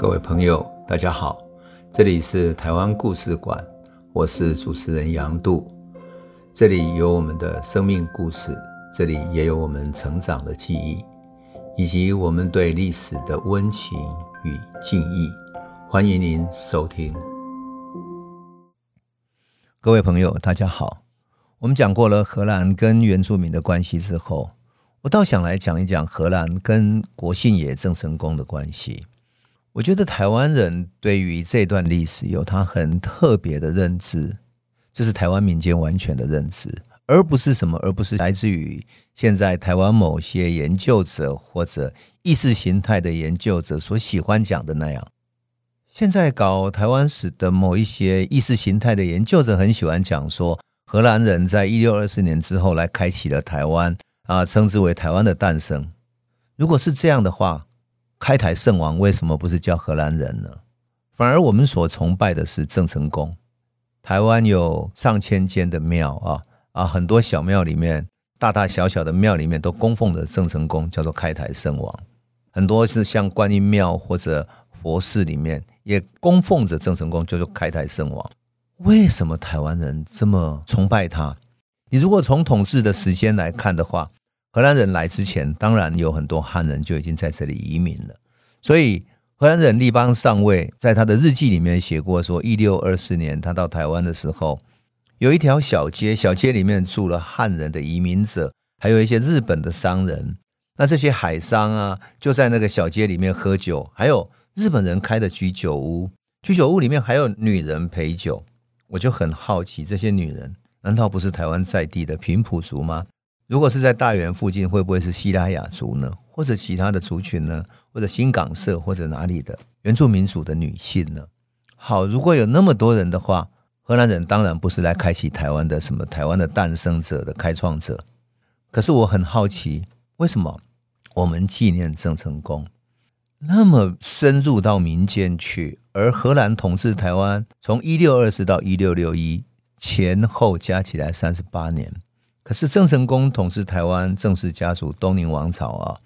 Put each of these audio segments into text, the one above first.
各位朋友，大家好，这里是台湾故事馆，我是主持人杨度，这里有我们的生命故事，这里也有我们成长的记忆，以及我们对历史的温情与敬意。欢迎您收听。各位朋友，大家好。我们讲过了荷兰跟原住民的关系之后，我倒想来讲一讲荷兰跟国姓爷郑成功的关系。我觉得台湾人对于这段历史有他很特别的认知，就是台湾民间完全的认知，而不是什么，而不是来自于现在台湾某些研究者或者意识形态的研究者所喜欢讲的那样。现在搞台湾史的某一些意识形态的研究者很喜欢讲说，荷兰人在一六二四年之后来开启了台湾啊，称之为台湾的诞生。如果是这样的话，开台圣王为什么不是叫荷兰人呢？反而我们所崇拜的是郑成功。台湾有上千间的庙啊啊，很多小庙里面，大大小小的庙里面都供奉着郑成功，叫做开台圣王。很多是像观音庙或者佛寺里面也供奉着郑成功，叫做开台圣王。为什么台湾人这么崇拜他？你如果从统治的时间来看的话。荷兰人来之前，当然有很多汉人就已经在这里移民了。所以，荷兰人利邦上尉在他的日记里面写过说，一六二四年他到台湾的时候，有一条小街，小街里面住了汉人的移民者，还有一些日本的商人。那这些海商啊，就在那个小街里面喝酒，还有日本人开的居酒屋，居酒屋里面还有女人陪酒。我就很好奇，这些女人难道不是台湾在地的平埔族吗？如果是在大园附近，会不会是西拉雅族呢？或者其他的族群呢？或者新港社或者哪里的原住民族的女性呢？好，如果有那么多人的话，荷兰人当然不是来开启台湾的什么台湾的诞生者的开创者。可是我很好奇，为什么我们纪念郑成功那么深入到民间去，而荷兰统治台湾从一六二四到一六六一前后加起来三十八年。可是郑成功统治台湾，郑氏家族东宁王朝啊，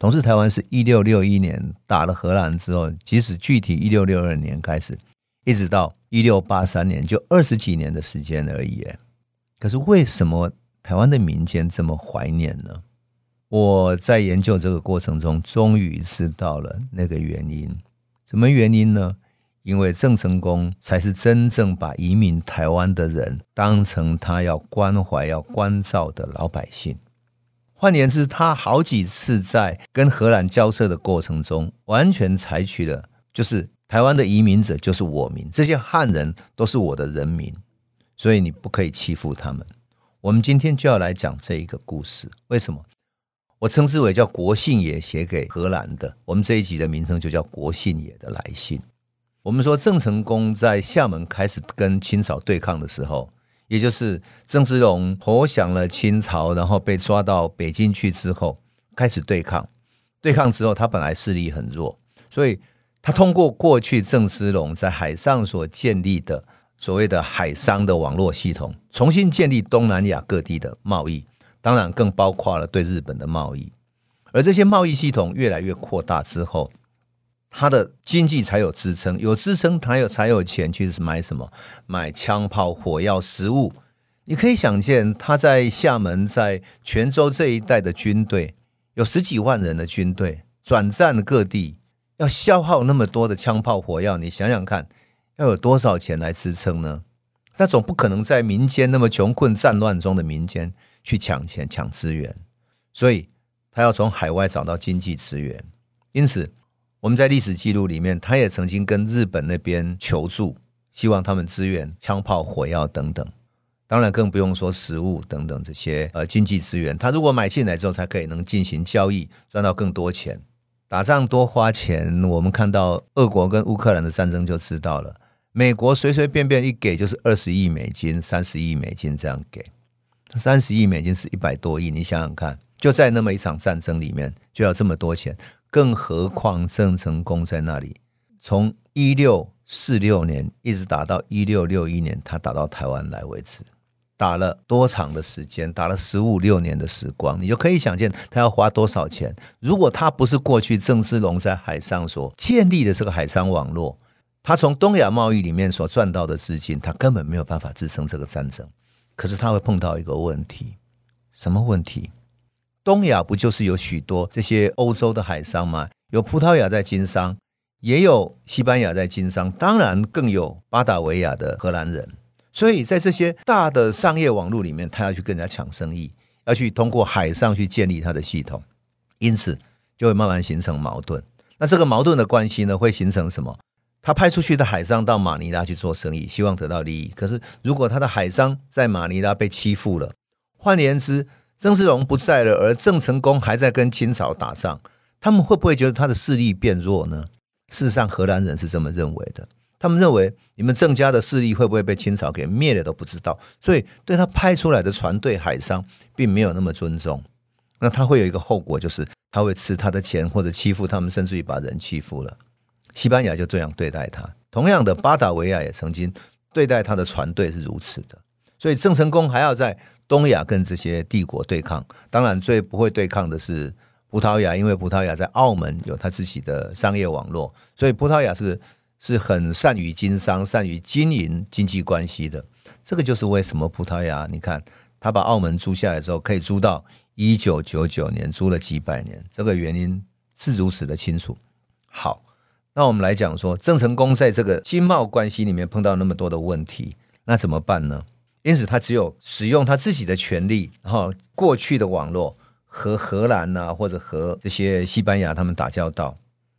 统治台湾是一六六一年打了荷兰之后，即使具体一六六二年开始，一直到一六八三年，就二十几年的时间而已。可是为什么台湾的民间这么怀念呢？我在研究这个过程中，终于知道了那个原因。什么原因呢？因为郑成功才是真正把移民台湾的人当成他要关怀、要关照的老百姓。换言之，他好几次在跟荷兰交涉的过程中，完全采取了就是台湾的移民者就是我民，这些汉人都是我的人民，所以你不可以欺负他们。我们今天就要来讲这一个故事。为什么？我称之为叫国姓爷写给荷兰的。我们这一集的名称就叫国姓爷的来信。我们说郑成功在厦门开始跟清朝对抗的时候，也就是郑芝龙投降了清朝，然后被抓到北京去之后，开始对抗。对抗之后，他本来势力很弱，所以他通过过去郑芝龙在海上所建立的所谓的海商的网络系统，重新建立东南亚各地的贸易，当然更包括了对日本的贸易。而这些贸易系统越来越扩大之后，他的经济才有支撑，有支撑，他有才有钱去买什么？买枪炮、火药、食物。你可以想见，他在厦门、在泉州这一带的军队，有十几万人的军队，转战各地，要消耗那么多的枪炮、火药，你想想看，要有多少钱来支撑呢？那总不可能在民间那么穷困战乱中的民间去抢钱、抢资源，所以他要从海外找到经济资源，因此。我们在历史记录里面，他也曾经跟日本那边求助，希望他们支援枪炮、火药等等。当然，更不用说食物等等这些呃经济资源。他如果买进来之后，才可以能进行交易，赚到更多钱。打仗多花钱，我们看到俄国跟乌克兰的战争就知道了。美国随随便便一给就是二十亿美金、三十亿美金这样给，三十亿美金是一百多亿，你想想看，就在那么一场战争里面就要这么多钱。更何况郑成功在那里，从一六四六年一直打到一六六一年，他打到台湾来为止，打了多长的时间？打了十五六年的时光，你就可以想见他要花多少钱。如果他不是过去郑芝龙在海上所建立的这个海上网络，他从东亚贸易里面所赚到的资金，他根本没有办法支撑这个战争。可是他会碰到一个问题，什么问题？东亚不就是有许多这些欧洲的海商吗？有葡萄牙在经商，也有西班牙在经商，当然更有巴达维亚的荷兰人。所以在这些大的商业网络里面，他要去跟人家抢生意，要去通过海上去建立他的系统，因此就会慢慢形成矛盾。那这个矛盾的关系呢，会形成什么？他派出去的海商到马尼拉去做生意，希望得到利益。可是如果他的海商在马尼拉被欺负了，换言之，郑世龙不在了，而郑成功还在跟清朝打仗，他们会不会觉得他的势力变弱呢？事实上，荷兰人是这么认为的。他们认为，你们郑家的势力会不会被清朝给灭了都不知道，所以对他派出来的船队海商并没有那么尊重。那他会有一个后果，就是他会吃他的钱，或者欺负他们，甚至于把人欺负了。西班牙就这样对待他。同样的，巴达维亚也曾经对待他的船队是如此的。所以郑成功还要在东亚跟这些帝国对抗。当然，最不会对抗的是葡萄牙，因为葡萄牙在澳门有他自己的商业网络，所以葡萄牙是。是很善于经商、善于经营经济关系的。这个就是为什么葡萄牙，你看他把澳门租下来之后，可以租到一九九九年，租了几百年。这个原因是如此的清楚。好，那我们来讲说，郑成功在这个经贸关系里面碰到那么多的问题，那怎么办呢？因此，他只有使用他自己的权利，然后过去的网络和荷兰呐、啊，或者和这些西班牙他们打交道。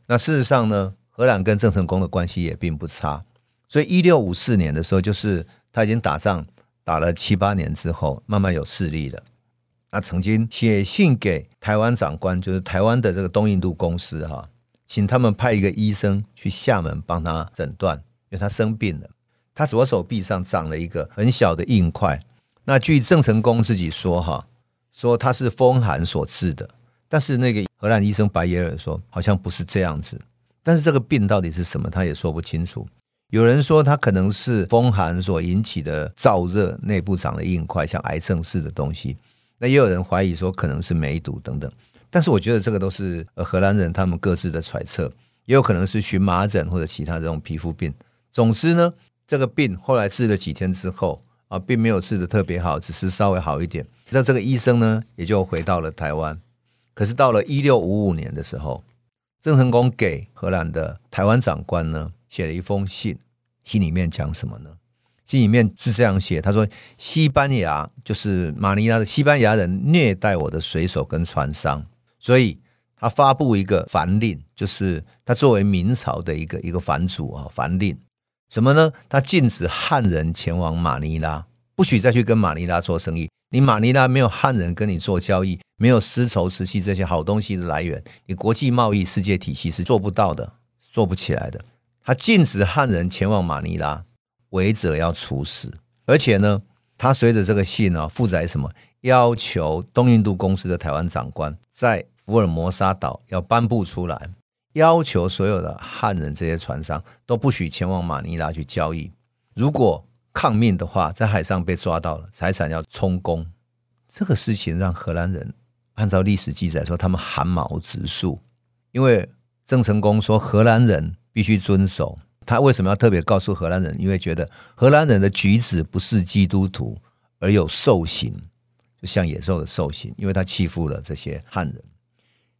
那事实上呢？荷兰跟郑成功的关系也并不差，所以一六五四年的时候，就是他已经打仗打了七八年之后，慢慢有势力了。那曾经写信给台湾长官，就是台湾的这个东印度公司哈，请他们派一个医生去厦门帮他诊断，因为他生病了，他左手臂上长了一个很小的硬块。那据郑成功自己说哈，说他是风寒所致的，但是那个荷兰医生白耶尔说，好像不是这样子。但是这个病到底是什么，他也说不清楚。有人说他可能是风寒所引起的燥热，内部长了硬块，像癌症似的东西。那也有人怀疑说可能是梅毒等等。但是我觉得这个都是荷兰人他们各自的揣测，也有可能是荨麻疹或者其他这种皮肤病。总之呢，这个病后来治了几天之后啊，并没有治得特别好，只是稍微好一点。那这个医生呢，也就回到了台湾。可是到了一六五五年的时候。郑成功给荷兰的台湾长官呢写了一封信，信里面讲什么呢？信里面是这样写，他说：“西班牙就是马尼拉的西班牙人虐待我的水手跟船商，所以他发布一个凡令，就是他作为明朝的一个一个藩主啊，凡令什么呢？他禁止汉人前往马尼拉，不许再去跟马尼拉做生意。”你马尼拉没有汉人跟你做交易，没有丝绸、瓷器这些好东西的来源，你国际贸易世界体系是做不到的，做不起来的。他禁止汉人前往马尼拉，违者要处死。而且呢，他随着这个信呢、啊，附载什么？要求东印度公司的台湾长官在福尔摩沙岛要颁布出来，要求所有的汉人这些船商都不许前往马尼拉去交易。如果抗命的话，在海上被抓到了，财产要充公。这个事情让荷兰人按照历史记载说，他们寒毛直竖，因为郑成功说荷兰人必须遵守。他为什么要特别告诉荷兰人？因为觉得荷兰人的举止不是基督徒，而有兽行，就像野兽的兽行，因为他欺负了这些汉人。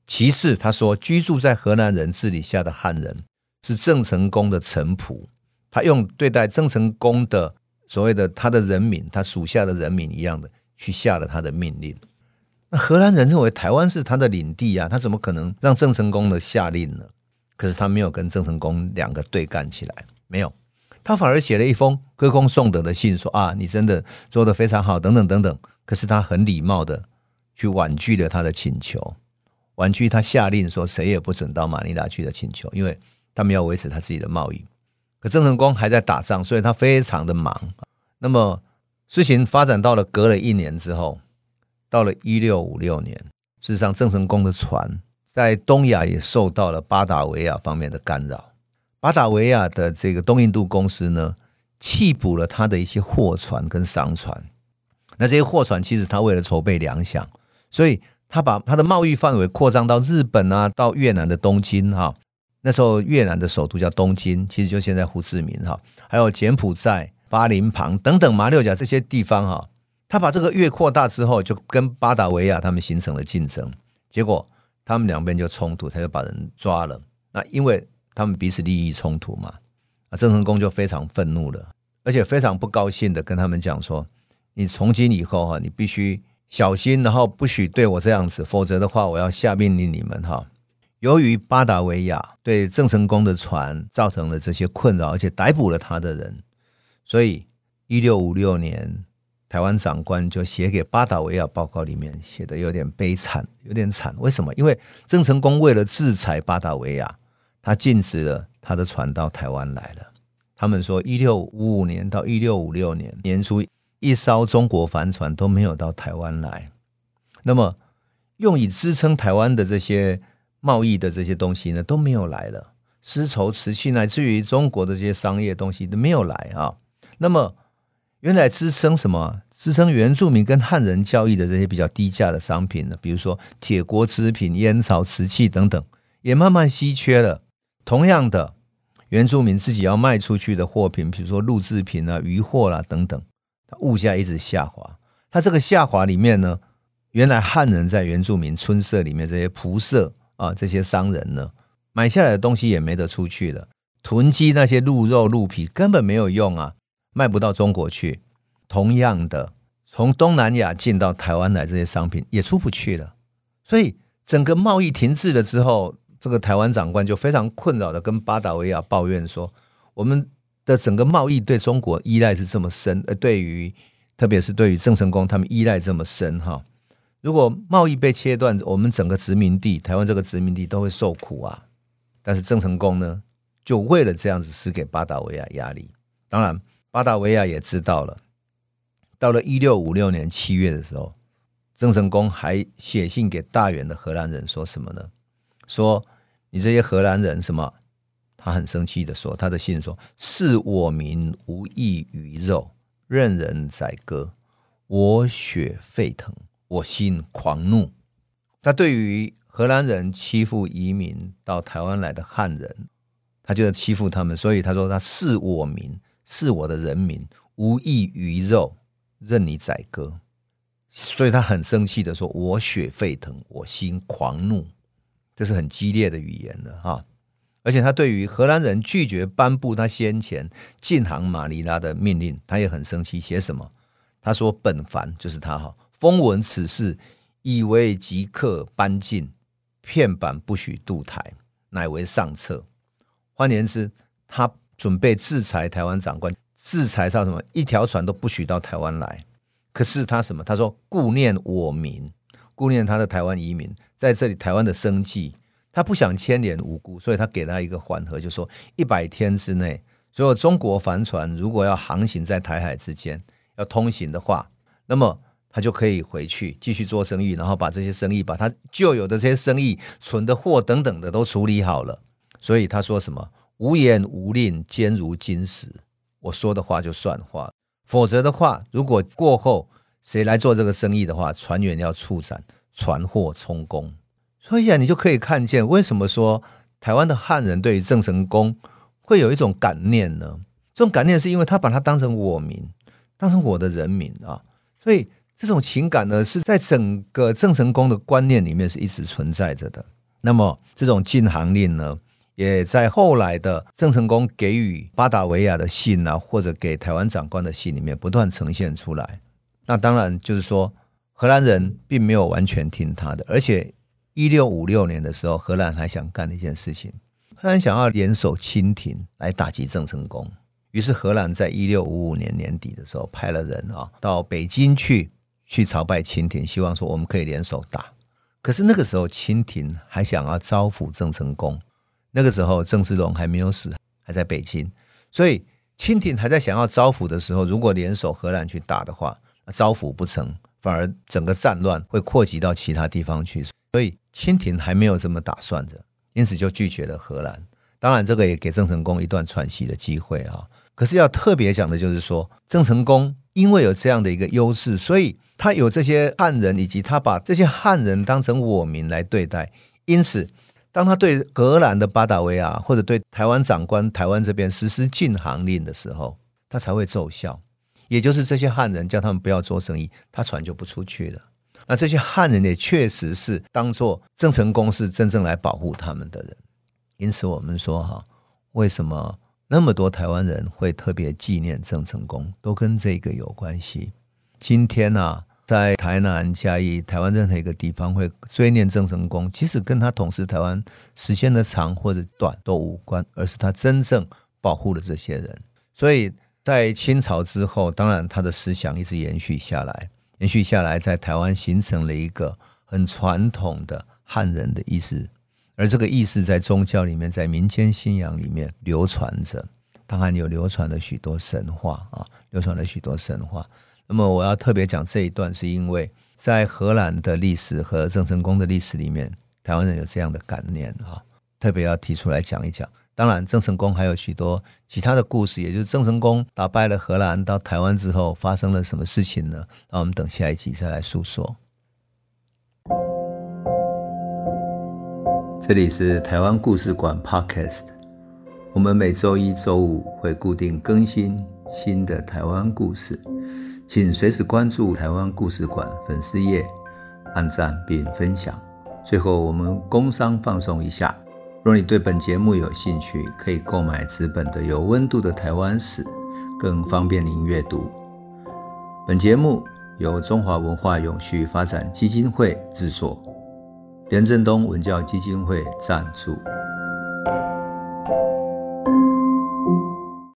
其次，他说居住在荷兰人治理下的汉人是郑成功的臣仆，他用对待郑成功的。所谓的他的人民，他属下的人民一样的去下了他的命令。那荷兰人认为台湾是他的领地啊，他怎么可能让郑成功的下令呢？可是他没有跟郑成功两个对干起来，没有，他反而写了一封歌功颂德的信，说啊，你真的做得非常好，等等等等。可是他很礼貌的去婉拒了他的请求，婉拒他下令说谁也不准到马尼拉去的请求，因为他们要维持他自己的贸易。可郑成功还在打仗，所以他非常的忙。那么事情发展到了隔了一年之后，到了一六五六年，事实上郑成功的船在东亚也受到了巴达维亚方面的干扰。巴达维亚的这个东印度公司呢，弃捕了他的一些货船跟商船，那这些货船其实他为了筹备粮饷，所以他把他的贸易范围扩张到日本啊，到越南的东京哈。那时候越南的首都叫东京，其实就现在胡志明哈，还有柬埔寨、巴林旁等等马六甲这些地方哈。他把这个越扩大之后，就跟巴达维亚他们形成了竞争，结果他们两边就冲突，他就把人抓了。那因为他们彼此利益冲突嘛，啊，郑成功就非常愤怒了，而且非常不高兴的跟他们讲说。你从今以后哈，你必须小心，然后不许对我这样子，否则的话，我要下命令你们哈。由于巴达维亚对郑成功的船造成了这些困扰，而且逮捕了他的人，所以一六五六年，台湾长官就写给巴达维亚报告里面写的有点悲惨，有点惨。为什么？因为郑成功为了制裁巴达维亚，他禁止了他的船到台湾来了。他们说，一六五五年到一六五六年年初。一艘中国帆船都没有到台湾来，那么用以支撑台湾的这些贸易的这些东西呢，都没有来了。丝绸、瓷器，乃至于中国的这些商业东西都没有来啊。那么原来支撑什么？支撑原住民跟汉人交易的这些比较低价的商品呢，比如说铁锅制品、烟草、瓷器等等，也慢慢稀缺了。同样的，原住民自己要卖出去的货品，比如说铸制品啊、渔货啦等等。物价一直下滑，它这个下滑里面呢，原来汉人在原住民村社里面这些仆社啊，这些商人呢，买下来的东西也没得出去了，囤积那些鹿肉鹿皮根本没有用啊，卖不到中国去。同样的，从东南亚进到台湾来这些商品也出不去了，所以整个贸易停滞了之后，这个台湾长官就非常困扰的跟巴达维亚抱怨说，我们。的整个贸易对中国依赖是这么深，而对于特别是对于郑成功他们依赖这么深哈，如果贸易被切断，我们整个殖民地台湾这个殖民地都会受苦啊。但是郑成功呢，就为了这样子施给巴达维亚压力。当然，巴达维亚也知道了。到了一六五六年七月的时候，郑成功还写信给大员的荷兰人，说什么呢？说你这些荷兰人什么？他很生气的说：“他的信说，是我民无异于肉，任人宰割，我血沸腾，我心狂怒。”他对于荷兰人欺负移民到台湾来的汉人，他就在欺负他们，所以他说：“他是我民，是我的人民，无异于肉，任你宰割。”所以他很生气的说：“我血沸腾，我心狂怒。”这是很激烈的语言的哈。而且他对于荷兰人拒绝颁布他先前进航马尼拉的命令，他也很生气。写什么？他说：“本凡就是他哈，风闻此事，以为即刻搬进，片板不许渡台，乃为上策。”换言之，他准备制裁台湾长官，制裁上什么？一条船都不许到台湾来。可是他什么？他说：“顾念我民，顾念他的台湾移民在这里台湾的生计。”他不想牵连无辜，所以他给他一个缓和，就说一百天之内，所有中国帆船如果要航行在台海之间要通行的话，那么他就可以回去继续做生意，然后把这些生意，把他旧有的这些生意存的货等等的都处理好了。所以他说什么无言无令，坚如金石，我说的话就算话，否则的话，如果过后谁来做这个生意的话，船员要处斩，船货充公。所以啊，你就可以看见为什么说台湾的汉人对于郑成功会有一种感念呢？这种感念是因为他把他当成我民，当成我的人民啊。所以这种情感呢，是在整个郑成功的观念里面是一直存在着的。那么这种禁航令呢，也在后来的郑成功给予巴达维亚的信啊，或者给台湾长官的信里面不断呈现出来。那当然就是说，荷兰人并没有完全听他的，而且。一六五六年的时候，荷兰还想干一件事情，荷兰想要联手清廷来打击郑成功。于是荷兰在一六五五年年底的时候，派了人啊到北京去，去朝拜清廷，希望说我们可以联手打。可是那个时候清廷还想要招抚郑成功，那个时候郑芝龙还没有死，还在北京，所以清廷还在想要招抚的时候，如果联手荷兰去打的话，招抚不成，反而整个战乱会扩及到其他地方去。所以清廷还没有这么打算着，因此就拒绝了荷兰。当然，这个也给郑成功一段喘息的机会啊。可是要特别讲的就是说，郑成功因为有这样的一个优势，所以他有这些汉人，以及他把这些汉人当成我民来对待。因此，当他对荷兰的巴达维亚或者对台湾长官台湾这边实施禁航令的时候，他才会奏效。也就是这些汉人叫他们不要做生意，他船就不出去了。那这些汉人也确实是当做郑成功是真正来保护他们的人。因此，我们说哈，为什么那么多台湾人会特别纪念郑成功，都跟这个有关系。今天呢、啊，在台南、嘉义、台湾任何一个地方会追念郑成功，即使跟他统治台湾时间的长或者短都无关，而是他真正保护了这些人。所以在清朝之后，当然他的思想一直延续下来，延续下来，在台湾形成了一个很传统的汉人的意识。而这个意识在宗教里面，在民间信仰里面流传着，当然有流传了许多神话啊，流传了许多神话。那么我要特别讲这一段，是因为在荷兰的历史和郑成功的历史里面，台湾人有这样的感念啊，特别要提出来讲一讲。当然，郑成功还有许多其他的故事，也就是郑成功打败了荷兰到台湾之后发生了什么事情呢？那我们等下一集再来诉说。这里是台湾故事馆 Podcast，我们每周一、周五会固定更新新的台湾故事，请随时关注台湾故事馆粉丝页，按赞并分享。最后，我们工商放送一下，若你对本节目有兴趣，可以购买纸本的有温度的台湾史，更方便您阅读。本节目由中华文化永续发展基金会制作。连振东文教基金会赞助。